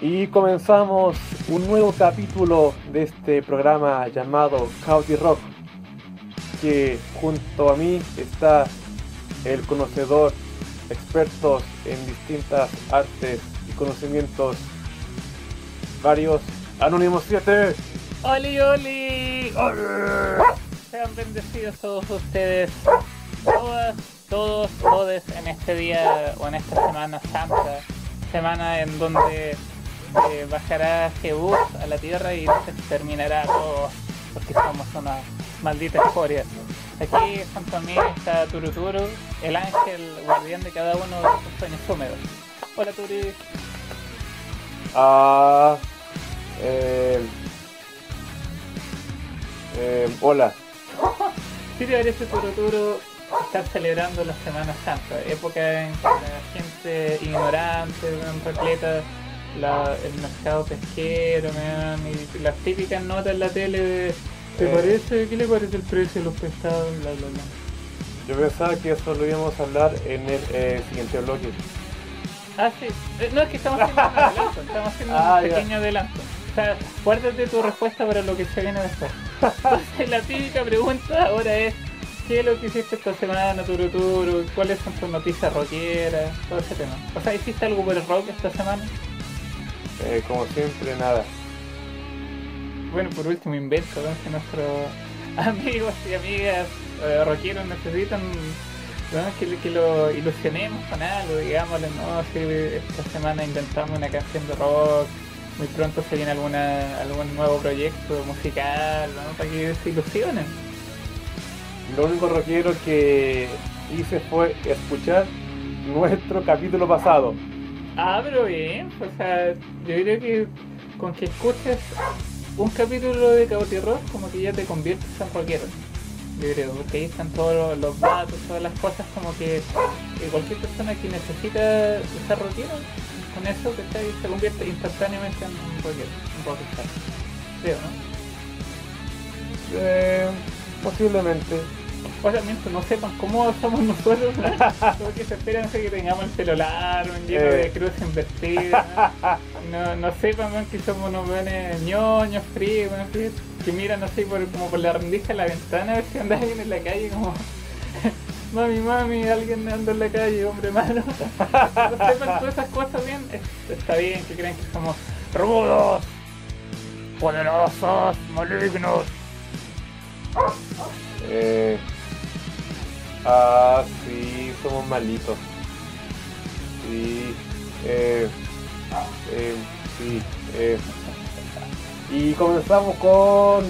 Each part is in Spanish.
Y comenzamos un nuevo capítulo de este programa llamado County Rock, que junto a mí está el conocedor, expertos en distintas artes y conocimientos, varios Anónimos 7. ¡Oli, oli! Sean bendecidos todos ustedes, todas, todos, todos en este día o en esta Semana Santa, semana en donde eh, bajará Jebus a la tierra y se terminará todo porque somos una maldita escoria. Aquí junto a mí está Turuturu, el ángel guardián de cada uno de sus sueños húmedos. Hola Turi. Ah, eh, eh, hola. Sí te parece Turuturu estar celebrando la Semana Santa, época en que la gente ignorante, repleta la- el mercado pesquero, weón, y las típicas notas en la tele de ¿te Eh. parece? ¿Qué le parece el precio de los pescados? Bla bla bla. Yo pensaba que eso lo íbamos a hablar en el eh, siguiente bloque. Ah, sí. Eh, No, es que estamos haciendo un adelanto, estamos haciendo Ah, un ya. pequeño adelanto. O sea, guárdate tu respuesta para lo que se viene después. Entonces, la típica pregunta ahora es, ¿qué es lo que hiciste esta semana, Turuturu? ¿Cuáles son tus noticias rockeras? Todo ese tema. O sea, ¿hiciste algo por el rock esta semana? Eh, como siempre, nada. Bueno, por último, invento, que nuestros amigos y amigas eh, rockeros necesitan que, que lo ilusionemos con algo, digámosle, no, si esta semana inventamos una canción de rock, muy pronto se viene alguna, algún nuevo proyecto musical, ¿no? para que se ilusionen. Lo único rockero que hice fue escuchar nuestro capítulo pasado. Ah, pero bien, o sea, yo creo que con que escuches un capítulo de Rock, como que ya te conviertes en rockero. Yo creo, porque ahí están todos los, los datos, todas las cosas, como que, que cualquier persona que necesita ser rockero, con eso ¿cachai? se convierte instantáneamente en un rockero, un rockstar. Creo, ¿no? Eh, posiblemente. O sea, mientras no sepan cómo somos nosotros, porque se esperan que tengamos el pelo largo, lleno Eh. de cruz invertida, ¿no? no, sepan que somos unos weones ñoños, fríos, weón, que, que miran así por, como por la rendija de la ventana a ver si anda alguien en la calle como mami, mami, alguien anda en la calle, hombre malo. no sepan todas esas cosas bien, es- está bien que crean que somos rudos, poderosos, malignos. Eh, ah, sí, somos malitos. Sí, eh, eh, sí. eh. Y comenzamos con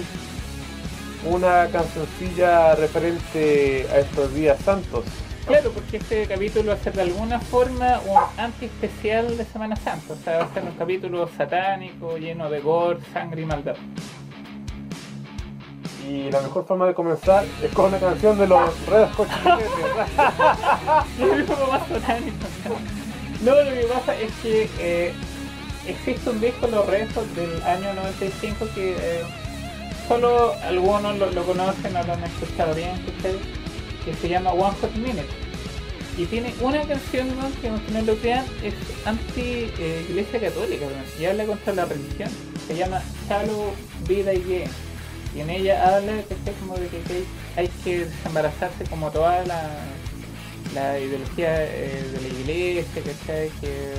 una cancioncilla referente a estos días santos. Claro, porque este capítulo va a ser de alguna forma un anti-especial de Semana Santa. O sea, va a ser un capítulo satánico, lleno de gore, sangre y maldad. Y la mejor forma de comenzar es con una canción de los Red Hot Chili. No, lo que pasa es que eh, existe un disco, Los Restos, del año 95 que eh, solo algunos lo, lo conocen o lo han escuchado bien, que se llama One Hot Minute. Y tiene una canción ¿no? que, no lo crean, es anti-iglesia católica ¿no? y habla contra la religión. Se llama Shallow Vida y Gay. Y en ella habla ¿cachai? como de que hay que desembarazarse como toda la, la ideología eh, de la iglesia, ¿cachai? Que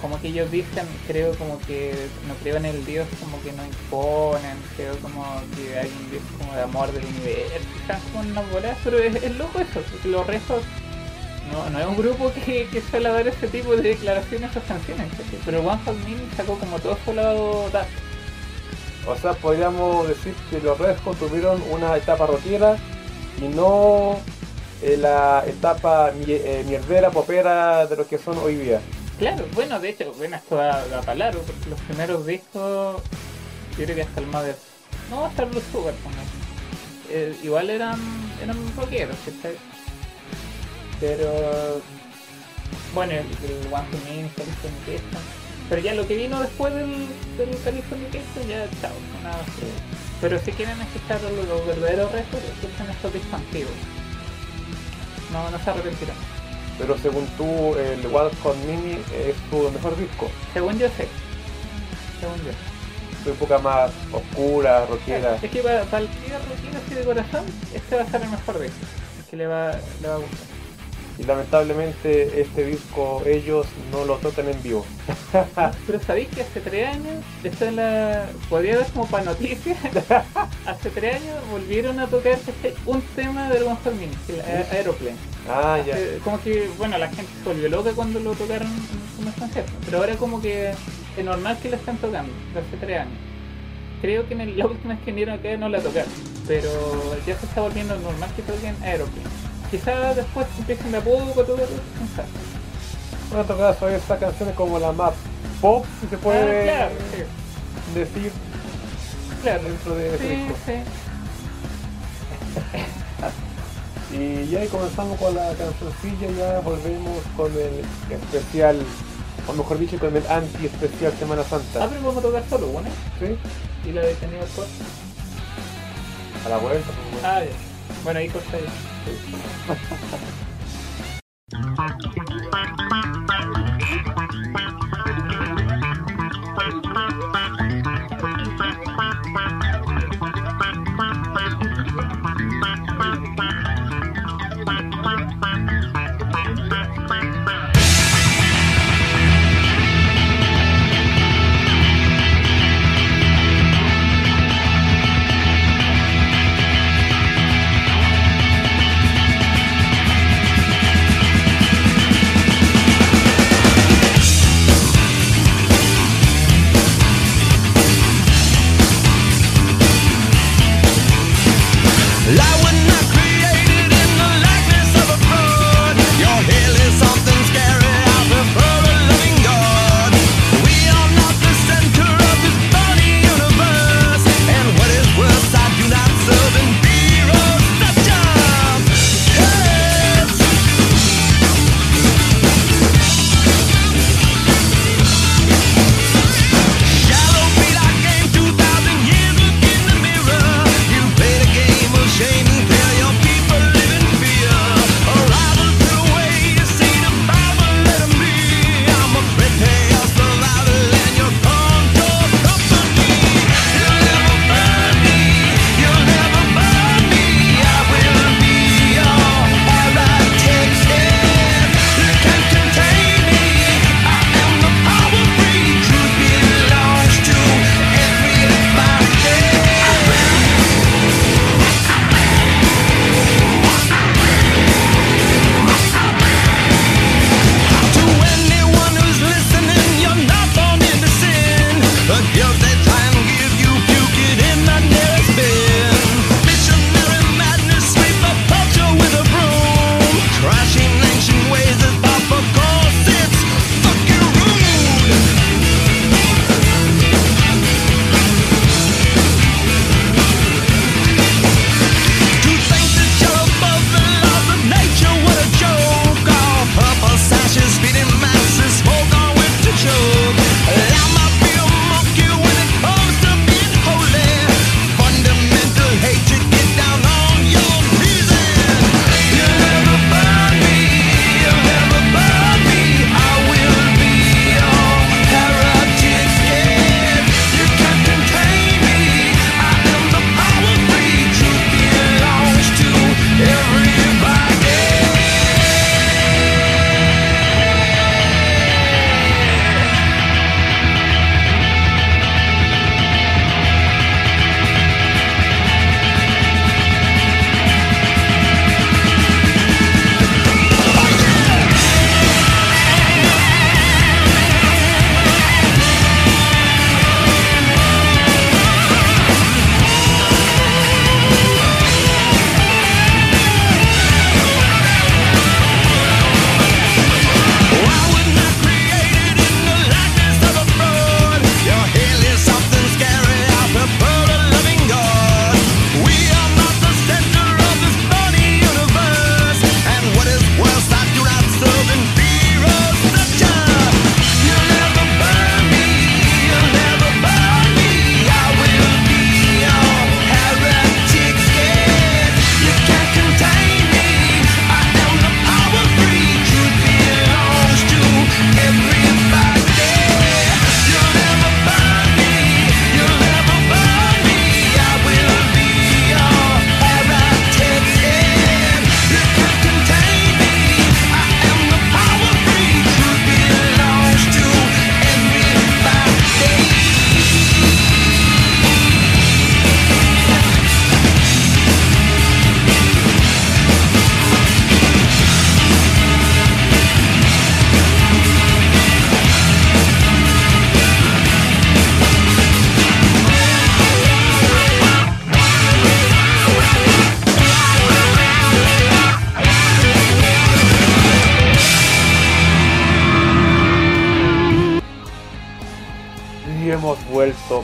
como que ellos dicen, creo como que no creo en el Dios como que no imponen, creo como que hay un Dios como de amor del universo, están como bolas, pero es, loco eso, porque los restos no, no es un grupo que, que suele dar ese tipo de declaraciones o canciones, ¿cachai? pero Hot Minute sacó como todo su lado. O sea, podríamos decir que los Red Hot tuvieron una etapa rockera y no eh, la etapa eh, mierdera, popera de lo que son hoy día. Claro, bueno, de hecho, bueno, esto da, da largo, porque los primeros discos, yo creo que hasta el Mother, no hasta el Blue. Eh, igual eran, eran rockeros, ¿cachai? Pero, bueno, el, el One to Me, Californication, pero ya lo que vino después del, del Californication, ya chao, nada Pero si quieren escuchar los, los verdaderos restos, escuchen estos discos antiguos. No, no se arrepentirán. Pero según tú, el Wild Hot Mini es tu mejor disco. Según yo sé. según yo. Fue época más oscura, rockera. Es que para, para el que es rockero así de corazón, este va a ser el mejor disco. Que le va, le va a gustar. Y lamentablemente este disco ellos no lo tocan en vivo. Pero sabéis que hace tres años, esta es la. podría ver como para noticias. hace tres años volvieron a tocar este- un tema de One Minute, el Aer- Aeroplane. Ah, ya. Como que, bueno, la gente se volvió loca cuando lo tocaron un concierto. Pero ahora como que es normal que la están tocando, de hace tres años. Creo que en el- la última vez que vinieron acá no la tocaron. Pero ya se está volviendo normal que toquen Aeroplane. Quizás después empiecen a poco a tocar quién sabe. Una tocada sobre estas canciones como la más pop, si se puede Ah, claro, sí. decir Claro, dentro de sí, disco. sí. Y ya comenzamos con la cancioncilla, ya volvemos con el especial, o mejor dicho, con el anti-especial Semana Ah, Santa. pero vamos a tocar solo una. ¿Sí? Y la de tenido corta. A la vuelta. bueno. Ah, ya. Bueno, ahí corta. I would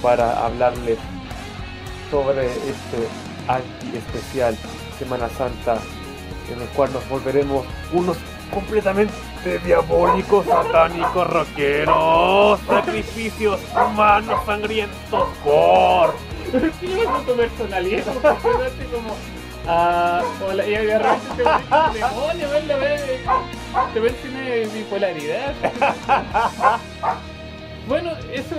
para hablarles sobre este anti especial Semana Santa en el cual nos volveremos unos completamente diabólicos, satánicos, rockeros, sacrificios humanos, sangrientos, por. ¿Qué con tu personalidad? Como, ah, hola, y de repente te ves demonio, ven, te ves tiene bipolaridad. Bueno, eso,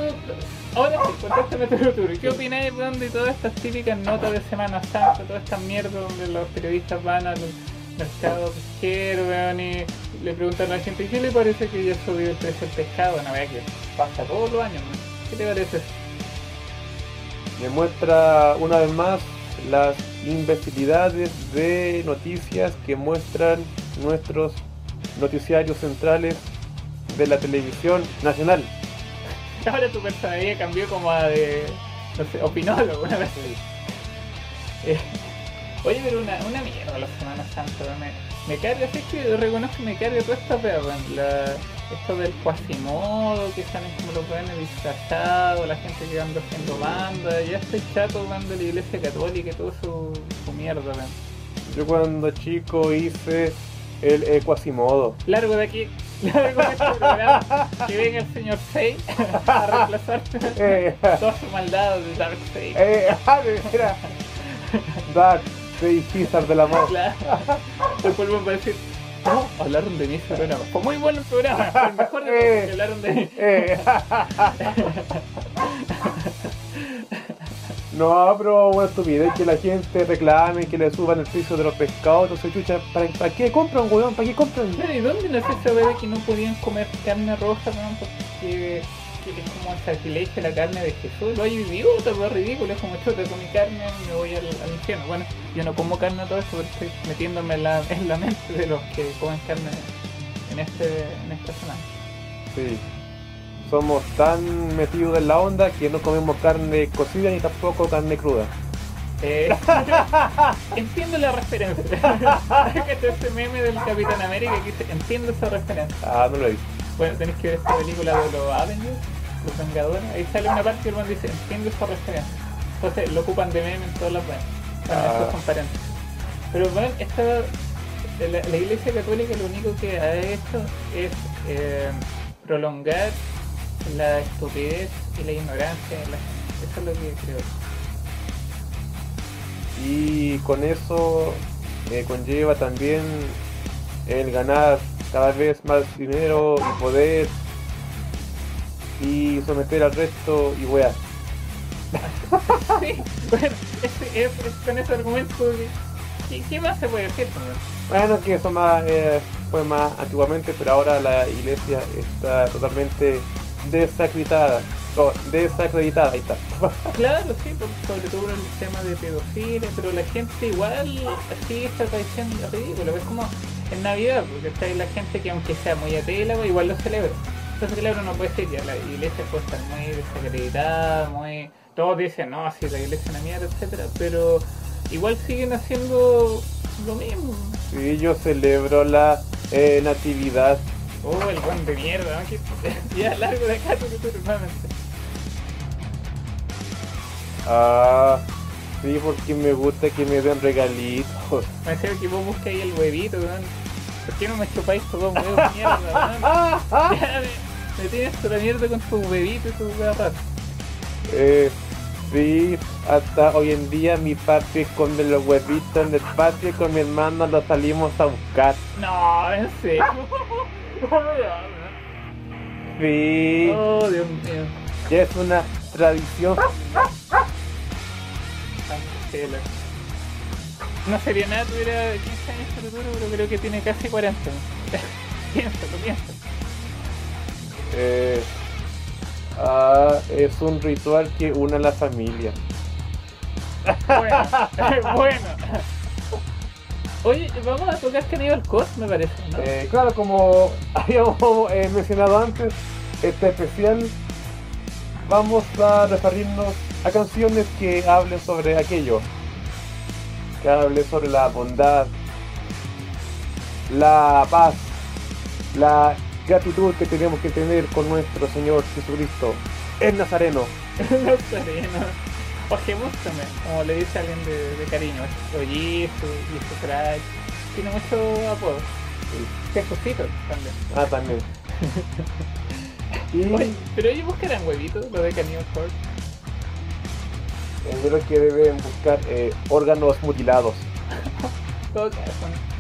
ahora sí, contéstame tu futuro. ¿Qué opináis, weón, de todas estas típicas notas de Semana Santa, toda esta mierda donde los periodistas van al mercado pesquero, weón, y le preguntan a la gente, ¿qué le parece que ya subió el precio del pescado? Una vez que pasa todos los años, ¿no? ¿Qué te parece? Demuestra una vez más las imbecilidades de noticias que muestran nuestros noticiarios centrales de la televisión nacional. Ahora tu personalidad cambió como a de, no sé, opinólogo, una vez. Eh, oye, pero una, una mierda la Semana Santa, me, me carga, es que reconozco me carga toda esta pega, la, esto del cuasimodo, que salen como los weones disfrazados, la gente que anda haciendo banda, ya estoy chato de la iglesia católica y todo su, su mierda, weón. Yo cuando chico hice el eh, cuasimodo. Largo de aquí, largo este programa, que venga el señor Sei a reemplazarte Eh, toda su maldad de Dark Sei. eh, ah, veras. Dark, Say César del amor. Claro. Después van a decir, no, hablaron de mí ese programa. Fue muy bueno el programa, fue el mejor de que hablaron de mí. No, pero una estupidez que la gente reclame que le suban el precio de los pescados. Entonces, chucha, ¿para, para qué compran, weón? ¿Para qué compran? Pero, ¿Y dónde esa vez de que no podían comer carne roja, weón? Porque que es como el sacrilegio la carne de Jesús. Lo hay idiota, weón, ridículo. Es como chuta, comí carne y me voy al, al infierno. Bueno, yo no como carne todo eso, pero estoy metiéndome en la, en la mente de los que comen carne en, este, en esta semana. Sí. Somos tan metidos en la onda que no comemos carne cocida ni tampoco carne cruda. Eh, entiendo la referencia. que está ese meme del Capitán América que dice, entiendo esa referencia. Ah, no lo he visto. Bueno, tenéis que ver esta película de los Avengers, los Vengadores. Ahí sale una parte que el man dice, entiendo esa referencia. Entonces lo ocupan de meme en todas las redes. Bueno, Ah. estos son paréntesis. Pero bueno, esta, la, la Iglesia Católica lo único que ha hecho es eh, prolongar la estupidez y la ignorancia la gente. Eso es lo que creo. Y con eso eh, conlleva también el ganar cada vez más dinero y poder y someter al resto y weá. Sí, bueno, ese- es, es con ese argumento ¿qué, qué más se puede decir? Bueno, que eso más eh, fue más antiguamente, pero ahora la iglesia está totalmente desacreditada. desacreditada, ahí está. Claro, sí, sobre todo en el tema de pedofilia, pero la gente igual sigue esta tradición ridícula. Es como en Navidad, porque está ahí la gente que aunque sea muy atea, pues, igual lo celebra. Entonces, claro, no puede ser ya, la iglesia puede estar muy desacreditada, muy... Todos dicen, no, si la iglesia es una mierda, etcétera, pero igual siguen haciendo lo mismo. Sí, yo celebro la eh, natividad. Oh, el buen de mierda, ¿no? Ya largo de acá, que tú nuevamente. Ah, sí, porque me gusta que me den regalitos. Me que vos ahí el huevito, weón. ¿Por qué no me chupáis estos dos huevos de mierda, weón? Me, me tienes toda la mierda con tus huevitos y tus huevas. Eh, sí, hasta hoy en día mi papi esconde los huevitos en el patio y con mi hermano los salimos a buscar. No, en serio. Sí, Oh, Dios mío. ya es una tradición. No sería nada, tuviera 15 años de futuro, pero creo que tiene casi 40. piénsalo, piénsalo. Eh, ah, es un ritual que une a la familia. Bueno, bueno. Oye, vamos a tocar Cannibal Corpse, me parece, ¿no? Eh, claro, como habíamos eh, mencionado antes, este especial vamos a referirnos a canciones que hablen sobre aquello, que hablen sobre la bondad, la paz, la gratitud que tenemos que tener con nuestro Señor Jesucristo, el Nazareno. Nazareno. O Jemústame, como le dice alguien de, de cariño. O Jesús, Jesús Crack. Tiene mucho apodo. Jesucito también. Ah, también. y Oye, pero ellos buscarán huevitos, lo de Cannibal Corpse. eh, yo creo que deben buscar eh, órganos mutilados. Todo caso.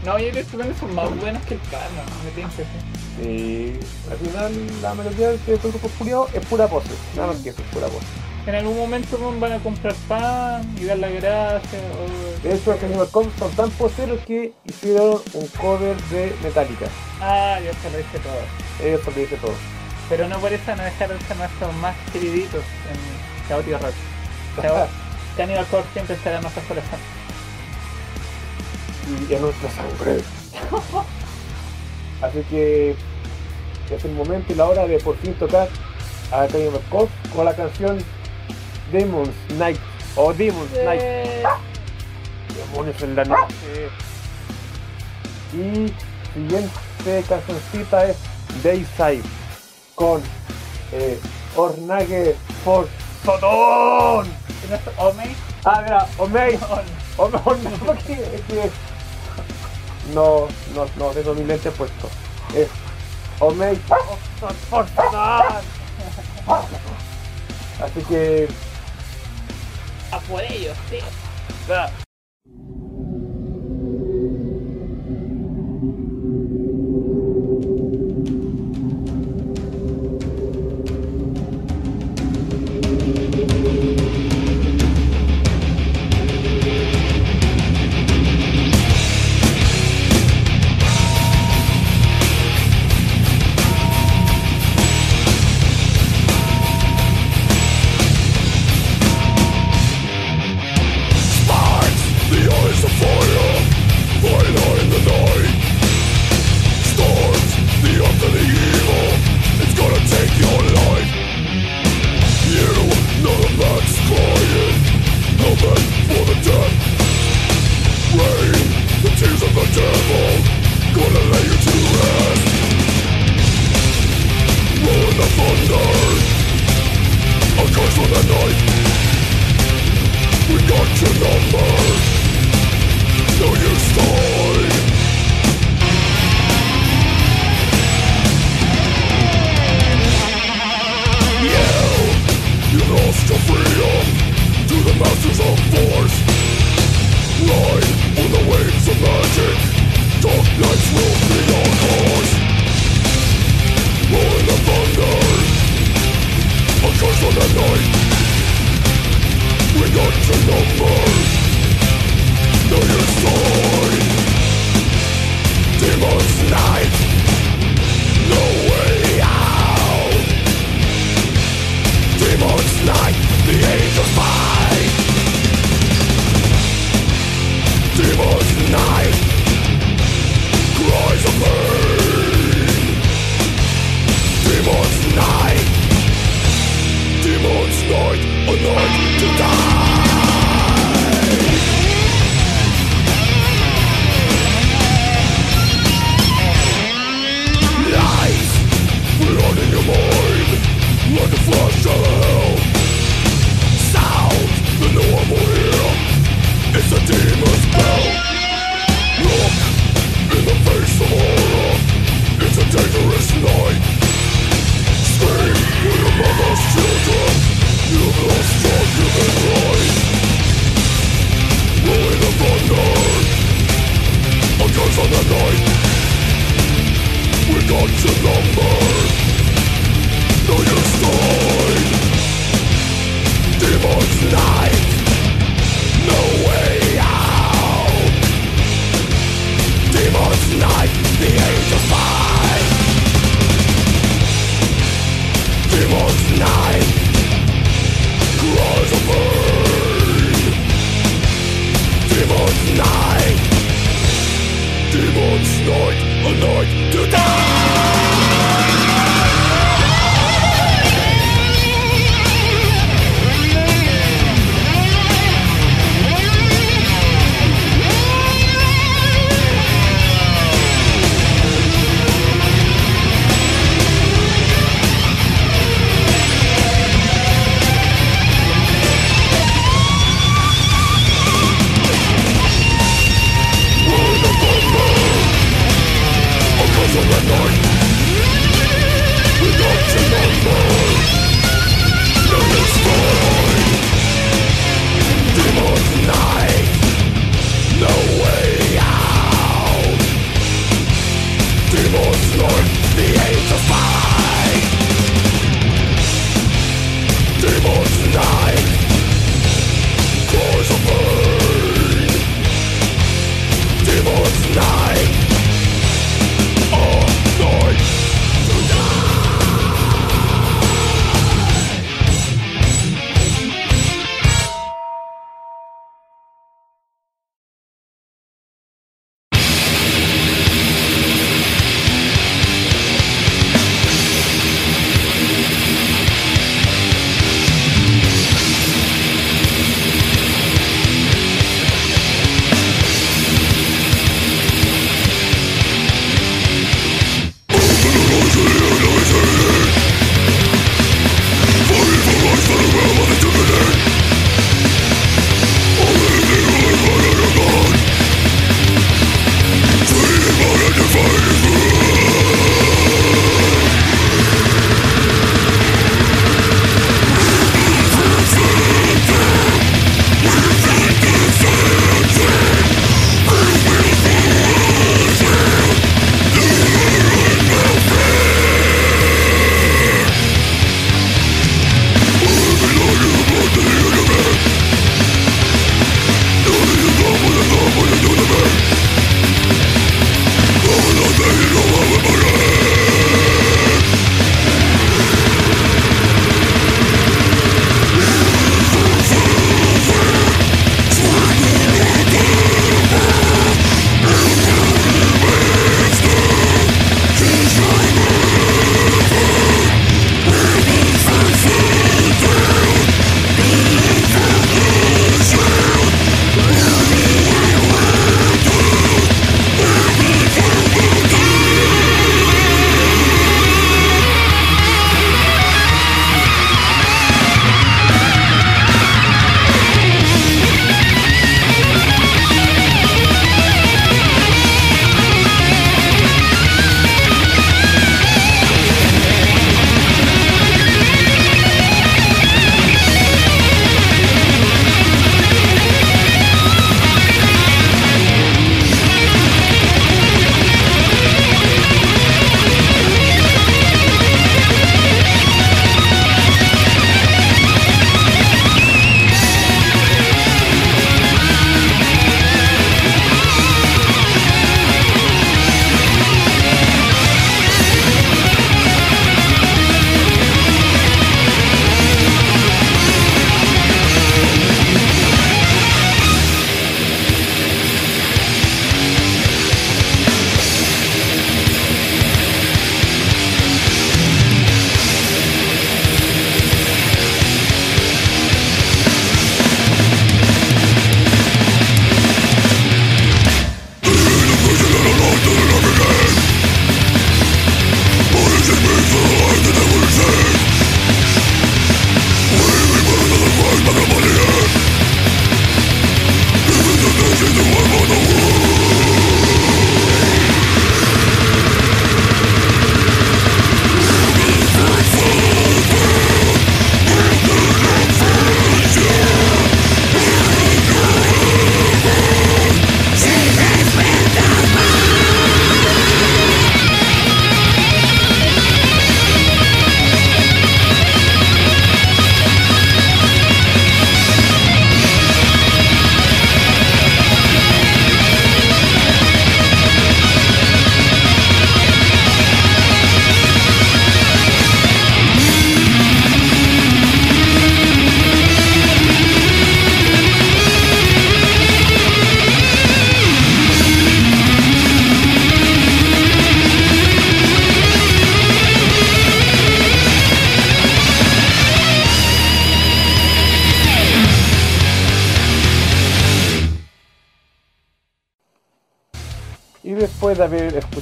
No, yo creo que estos son más buenos que el pan, no, me pienso así. Y al final la mayoría de grupos culiados es pura pose. Nada más que eso, es pura pose. En algún momento van a comprar pan y dar la gracia. O... De hecho, los Cannibal Corpse son tan poseros que hicieron un cover de Metallica. Ah, yo se lo hice todo. Eso lo dice todo. Pero no por eso no dejaron de ser nuestros más queriditos en Chaotic Rock. Chao. Cannibal Corpse siempre estará en nuestros corazones. y en nuestra sangre. Así que es el momento y la hora de por fin tocar a Cannibal Corpse con la canción Demon's Night o Demon's Night. Eh, Demonios en la noche. Y siguiente cancioncita es Dayside con eh, Ornage for Sodón. ¿no es Omei? Ah, mira, Omei. No, no, no, tengo mi lente puesto. Es Omei por favor. Así que A por ellos, tío.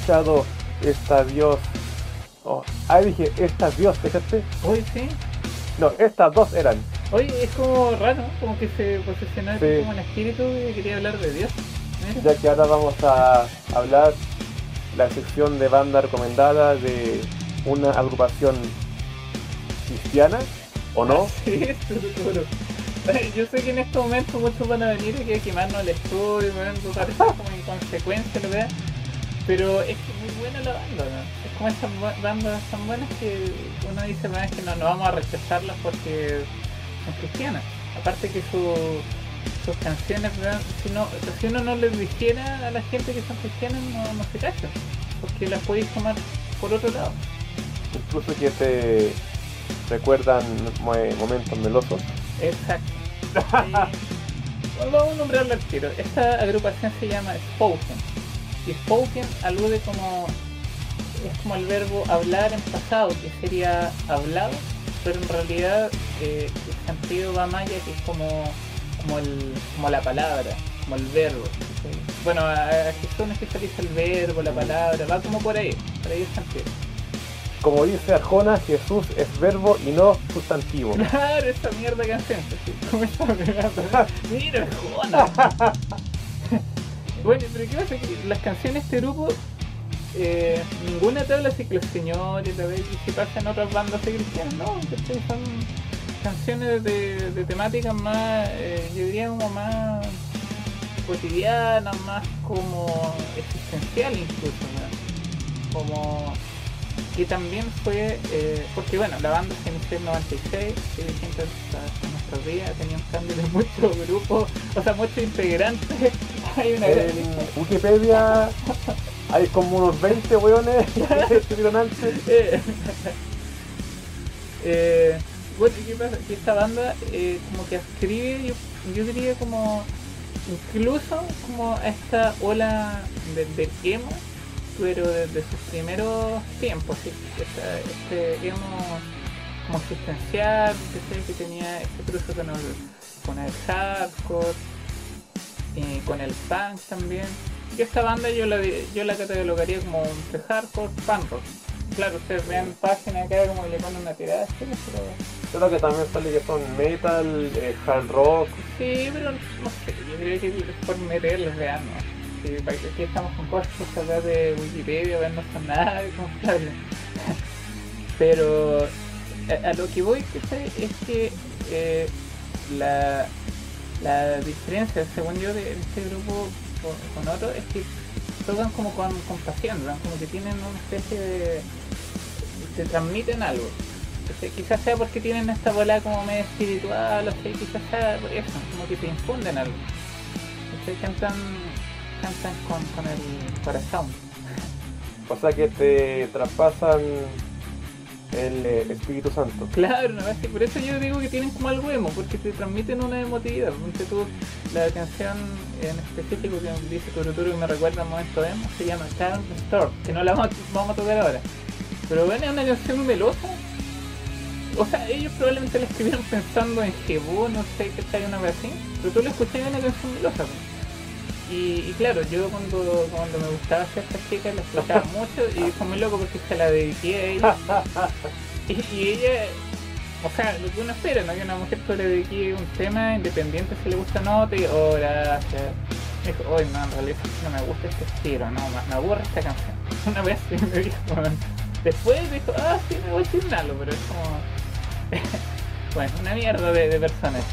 Escuchado esta Dios. Oh, ah, dije, esta Dios, fíjate. Hoy sí. No, estas dos eran. Oye, es como raro, como que se posicionó Sí. como un espíritu y quería hablar de Dios. Mira. Ya que ahora vamos a hablar la sección de banda recomendada de una agrupación cristiana, ¿o no? Sí, seguro. Yo sé que en este momento muchos van a venir y que quemarnos el estudio, me van a como inconsecuencia lo que da. Pero es que muy buena la banda, ¿no? Es como esas bandas tan buenas que uno dice, "Bueno, es que no, no vamos a rechazarlas porque son cristianas. Aparte que su- sus canciones, ¿verdad? si, no, si uno no les dijera a la gente que son cristianas, no, no se cachan. Porque las podéis tomar por otro lado. Incluso que te recuerdan mo- momentos melosos. Exacto. Bueno, vamos a nombrarlo al tiro. Esta agrupación se llama Spoken. Y Spoken alude como. Es como el verbo hablar en pasado, que sería hablado, pero en realidad eh, el sentido va más allá que es como, como, el, como la palabra, como el verbo. ¿sí? Bueno, a, a Jesús no especializa el verbo, la palabra, va como por ahí, por ahí el sentido. Como dice Arjona, Jesús es verbo y no sustantivo. Claro, esa mierda de canción. mierda. Mira, Jona. Bueno, pero ¿qué pasa? Que las canciones de este grupo, eh, ninguna te habla así que los señores, la vez y si pasan otras bandas de cristianos, no, son canciones de, de temáticas más, eh, yo diría como más cotidianas, más como existencial incluso, ¿no? como que también fue, eh, porque bueno, la banda se inició en 96, y distinto hasta, hasta nuestros días, tenía un cambio de muchos grupos, o sea, muchos integrantes, hay una En. Wikipedia hay como unos 20 weones que estuvieron antes. Eh, eh, bueno, ¿qué pasa? Que esta banda eh, como que escribe, yo, yo diría como, incluso como a esta ola de, de emo, pero desde sus primeros tiempos, ¿sí? Esta- este emo como existencial, que, sé, que tenía este cruce con el, con el hardcore, con el punk también. Y esta banda yo la, yo la catalogaría como entre hardcore, punk rock. Claro, ustedes ven páginas acá como que le ponen una tirada, ¿sí? pero Creo que también sale que son metal, eh, hard rock. Sí, pero no sé, yo creo que es por meterles vean, ¿no? Sí, para que aquí estamos con cosas acá de Wikipedia, ver no son nada de confiable. Pero a, a lo que voy ¿cachai? es que eh, la, la diferencia, según yo, de este grupo con, con otro es que tocan como con, con pasión, ¿verdad? como que tienen una especie de... te transmiten algo. Quizás sea porque tienen esta bola como medio espiritual, o sea, quizás sea por eso, como que te infunden algo. ¿cachai? Cantan, cantan con, con el corazón. O sea que te traspasan el eh, Espíritu Santo. Claro, ¿no? Es que por eso yo digo que tienen como algo emo, porque te transmiten una emotividad. Ponte tú, la canción en específico que dice Turuturu que me recuerda a momento emo se llama Calm Storm, que no la vamos, a- tocar ahora. Pero bueno, es una canción melosa. O sea, ellos probablemente la escribieron pensando en Jebú, no sé qué tal, una vez así. Pero tú la escuchas y es una canción melosa. Y, y claro, yo cuando, cuando me gustaba hacer esta chica la escuchaba mucho y fue muy loco porque se la dediqué a ella. Y, y ella, o sea, lo que uno espera, ¿no? Que una mujer tú le dedique un tema independiente si le gusta o no, te diga, oh, gracias. Me dijo, oye, no, en realidad no me gusta este estilo, no, me, me aburre esta canción. Una vez sí me dijo, después dijo, ah, sí, me voy a algo, pero es como, bueno, una mierda de, de personas.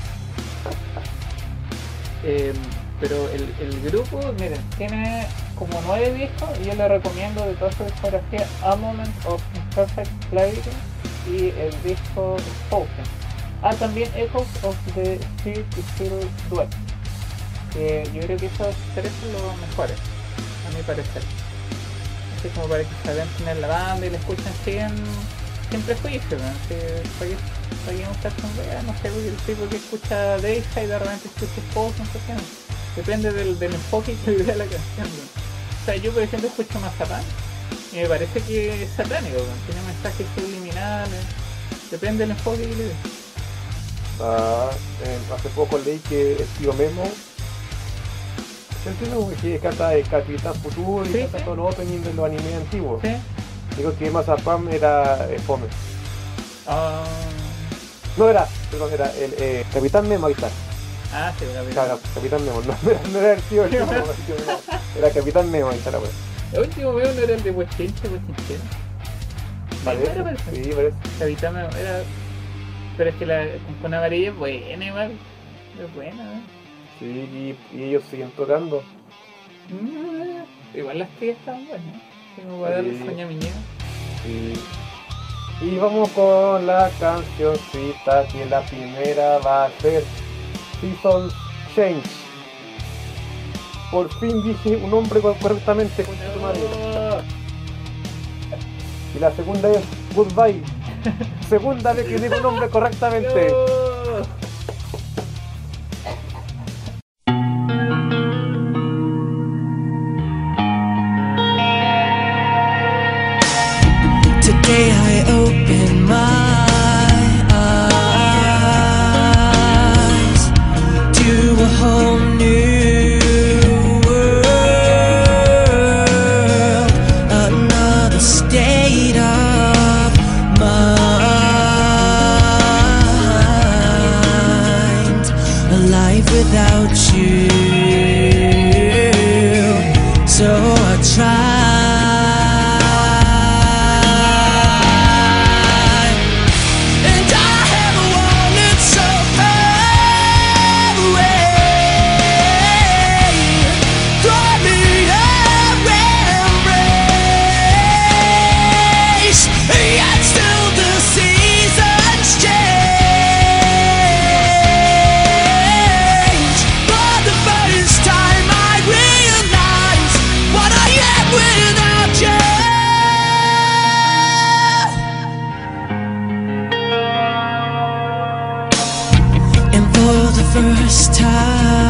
Eh, pero el, el grupo, miren, tiene como nueve discos y yo le recomiendo de toda su discografía A Moment of Imperfect Clarity y el disco Spoken. Ah, también Echoes of the Spirit Spirit Duet. Que yo creo que esos tres son los mejores, a mi parecer. Así como para que se en la banda y la escuchen sin, sin prejuicio, ¿no? Si, para que, para que no estar con wea, no sé, el tipo que escucha Deisa y de repente escucha Spoken, ¿por qué no? Depende del, del enfoque que le dé la canción, ¿no? O sea, yo por ejemplo escucho Mazapán y me parece que es satánico, ¿no? tiene mensajes subliminales, depende del enfoque que le dé. Ah, eh, hace poco leí que el tío Memo Entiendo que canta de Capitán Futuro y Sí, canta sí. todos los openings de los animes antiguos. ¿Sí? Digo que Mazapam era eh, Fome. Ah, No era, perdón, era el eh, Capitán Memo, ahí está. ah, sí, Capitán. Claro, Capitán Memo, no, era, no era el tío, Memo, Memo. Era Capitán Memo, ahí está la wea. El último veo no era el de Huechinche, Huechinchero. Parece, Era, parece. sí, parece. Capitán Memo, era. Pero es que la con, con amarilla es buena igual. Es buena, ¿eh? Sí, y, y ellos siguen tocando. Mm, igual las tías están buenas. Tengo que darle Sí. sueño a mi niño. Sí. Y vamos con la cancioncita que la primera va a ser Seasons Change. Por fin dije un nombre co- correctamente con tu madre. Y la segunda es Goodbye. Segunda vez que digo un nombre correctamente. First time.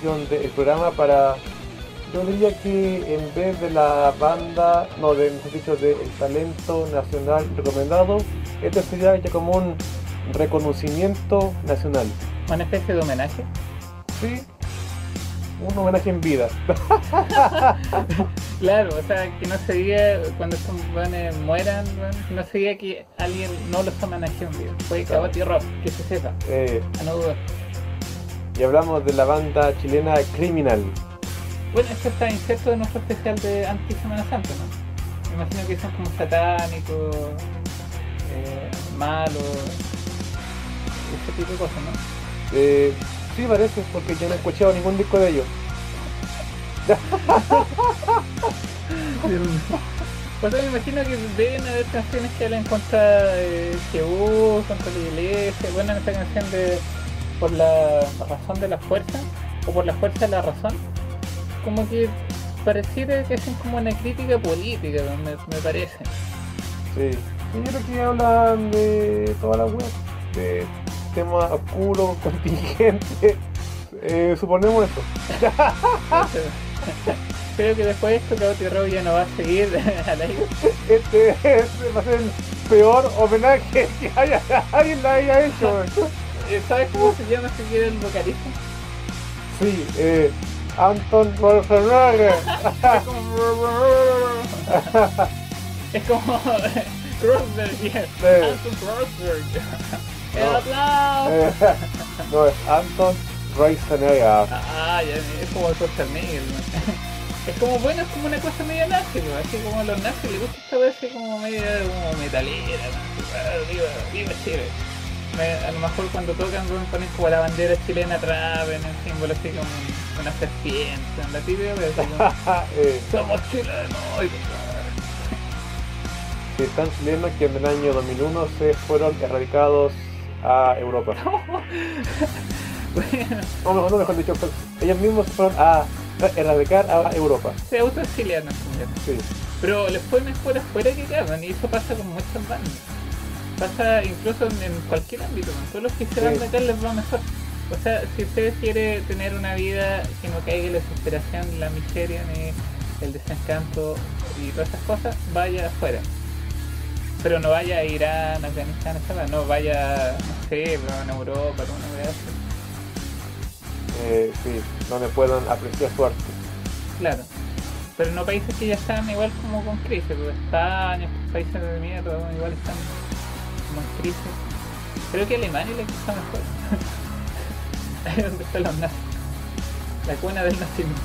Sección del programa para... Yo diría que en vez de la banda, no, de, mejor dicho, de el talento nacional recomendado, este sería ya como un reconocimiento nacional. Una especie de homenaje. Sí, un homenaje en vida. Claro, o sea, que no se diga cuando estos weones mueran, que no se diga que alguien no los homenajeó en vida. Fue Claro. Cabot y Rock, que se sepa, Eh, a no dudar. Y hablamos de la banda chilena Criminal. Bueno, esto está inserto en nuestro especial de anti-Semana Santa, ¿no? Me imagino que son como satánicos, eh, malos, ese tipo de cosas, ¿no? Eh, sí, parece, porque yo no he escuchado ningún disco de ellos. Pues me imagino que deben haber canciones que hablan contra eh, Jehú, contra la iglesia. Bueno, en esta canción de Por la razón de la fuerza, o por la fuerza de la razón, como que pareciera que hacen como una crítica política, me, me parece. Sí. Y yo creo que hablan de toda la web, de temas oscuros, contingentes. Eh, suponemos eso. Creo que después de esto Cabot y Rock ya no va a seguir al aire. Este, este va a ser el peor homenaje que haya, alguien le haya hecho. ¿Sabes cómo se llama si quiere el vocalista? Sí, eh, Anton Schwarzenegger. Es como yes. Sí. Anton Rosberg. El No. aplauso. Eh, no, es Anton Schwarzenegger. Ah, ya, es como el Schwarzenegger, ¿no? Es como, bueno, es como una cosa media nazi, ¿no? Así como a los nazis les gusta esta vez así como media como metalera, ¿no? Viva, viva Chile. A lo mejor cuando tocan ponen como la bandera chilena atrás, en el símbolo así como una serpiente, en la típica, pero como, eh, somos chilenos. sí, tan chilenos que en el año 2001 se fueron erradicados a Europa. Bueno, O mejor, no, mejor dicho, ellos mismos se fueron a erradicar a Europa. se auto-exiliaron también. Sí, Pero les fue mejor afuera que acá, y eso pasa con muchas bandas. Pasa incluso en, en cualquier ámbito, man. todos los que se van de acá les va mejor. O sea, si usted quiere tener una vida que no caiga en la desesperación, la miseria, ni el desencanto y todas esas cosas, vaya afuera. Pero no vaya a Irán, Afganistán, etc. No vaya, no sé, a Europa, alguna vez así. eh, sí, donde puedan apreciar su arte. Claro. Pero no países que ya están igual como con crisis, porque España, países de mierda, igual están como. Creo que Alemania le está mejor. Ahí donde están los nazis. La cuna del nacimiento.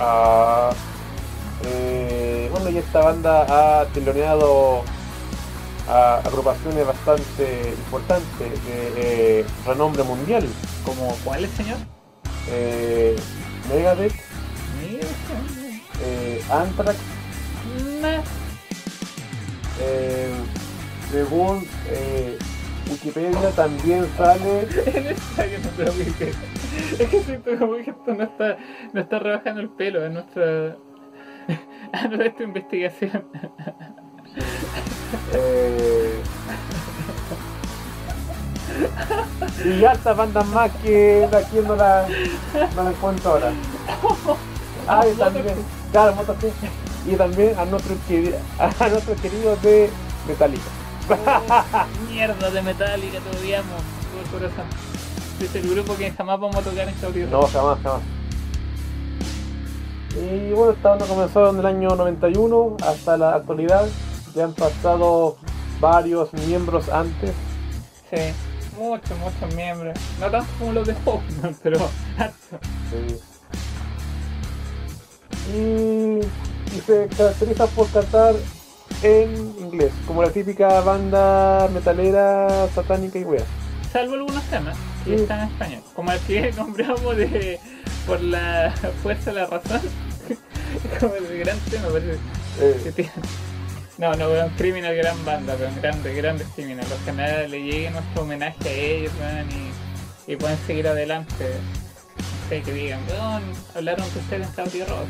Ah, eh, bueno, y esta banda ha teloneado a agrupaciones bastante importantes de eh, renombre mundial. Como, ¿cuál es, señor? Eh, Megadeth, eh, Anthrax, nah. eh, según eh, Wikipedia también sale Es necesario no te lo dije. Es que siento como que esto no está, no está rebajando el pelo en nuestra, a nuestra investigación. eh, y hartas bandas más que aquí no la, no la encuentro ahora. Ah, y también, claro. Y también a nuestros a nuestros queridos de Metallica. Mierda de Metallica, te odiamos, todo el corazón. Es el grupo que jamás vamos a tocar en Claudio. No, jamás, jamás. Y bueno, esta banda comenzó en el año 91 hasta la actualidad. Ya han pasado varios miembros antes. Sí, muchos, muchos miembros. No tanto como los de Hope, pero harto. Sí. Y, y se caracteriza por cantar en inglés, como la típica banda metalera satánica y wea. Salvo algunos temas que Sí. están en español. Como el que nombramos de por la fuerza de la razón. como el gran tema, parece. que Eh, tiene. No, no, weón, Criminal gran banda, weón, grandes, grandes Criminal. Ojalá le llegue nuestro homenaje a ellos, weón, y, y pueden seguir adelante. No sé, que digan, weón, hablaron que ustedes en Claudio Rock.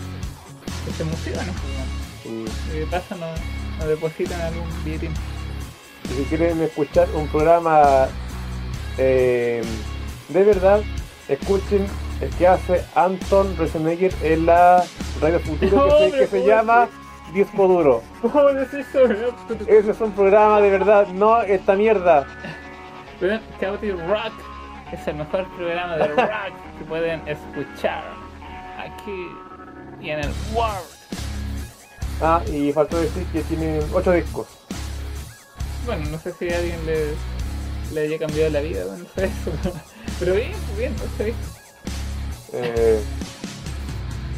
Que se pues, weón. y- de paso nos, nos depositan algún billetín. Y si quieren escuchar un programa eh, de verdad, escuchen el que hace Anton Rosenegger en la Radio Futuro que se, Hombre, que se ¿cómo llama Disco Duro. ¿Cómo decís eso? Ese es un programa de verdad, no esta mierda. Chaotic Rock es el mejor programa de rock que pueden escuchar aquí y en el world. Ah, y faltó decir que tiene 8 discos. Bueno, no sé si a alguien le, le haya cambiado la vida con eso, pero bien, bien, ocho discos. Eh,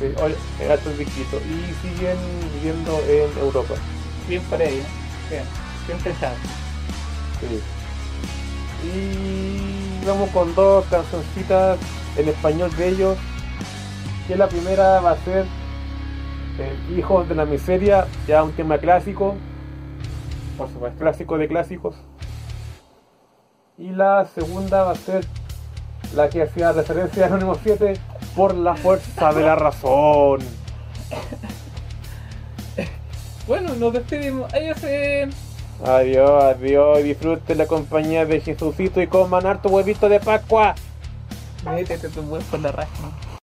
sí, oye, altos disquitos. Y siguen viviendo en Europa. bien ahí, ¿no? bien, bien pensado. Sí. Y vamos con dos cancioncitas en español de ellos. Que la primera va a ser eh, Hijos de la Miseria, ya un tema clásico, Por supuesto. clásico de clásicos. Y la segunda va a ser la que hacía referencia a Anónimo 7, Por la fuerza de la razón. Bueno, nos despedimos. Adiós. eh. Adiós, adiós, disfruten la compañía de Jesucito y coman harto huevito de Pascua. Métete tu huevo por la raja.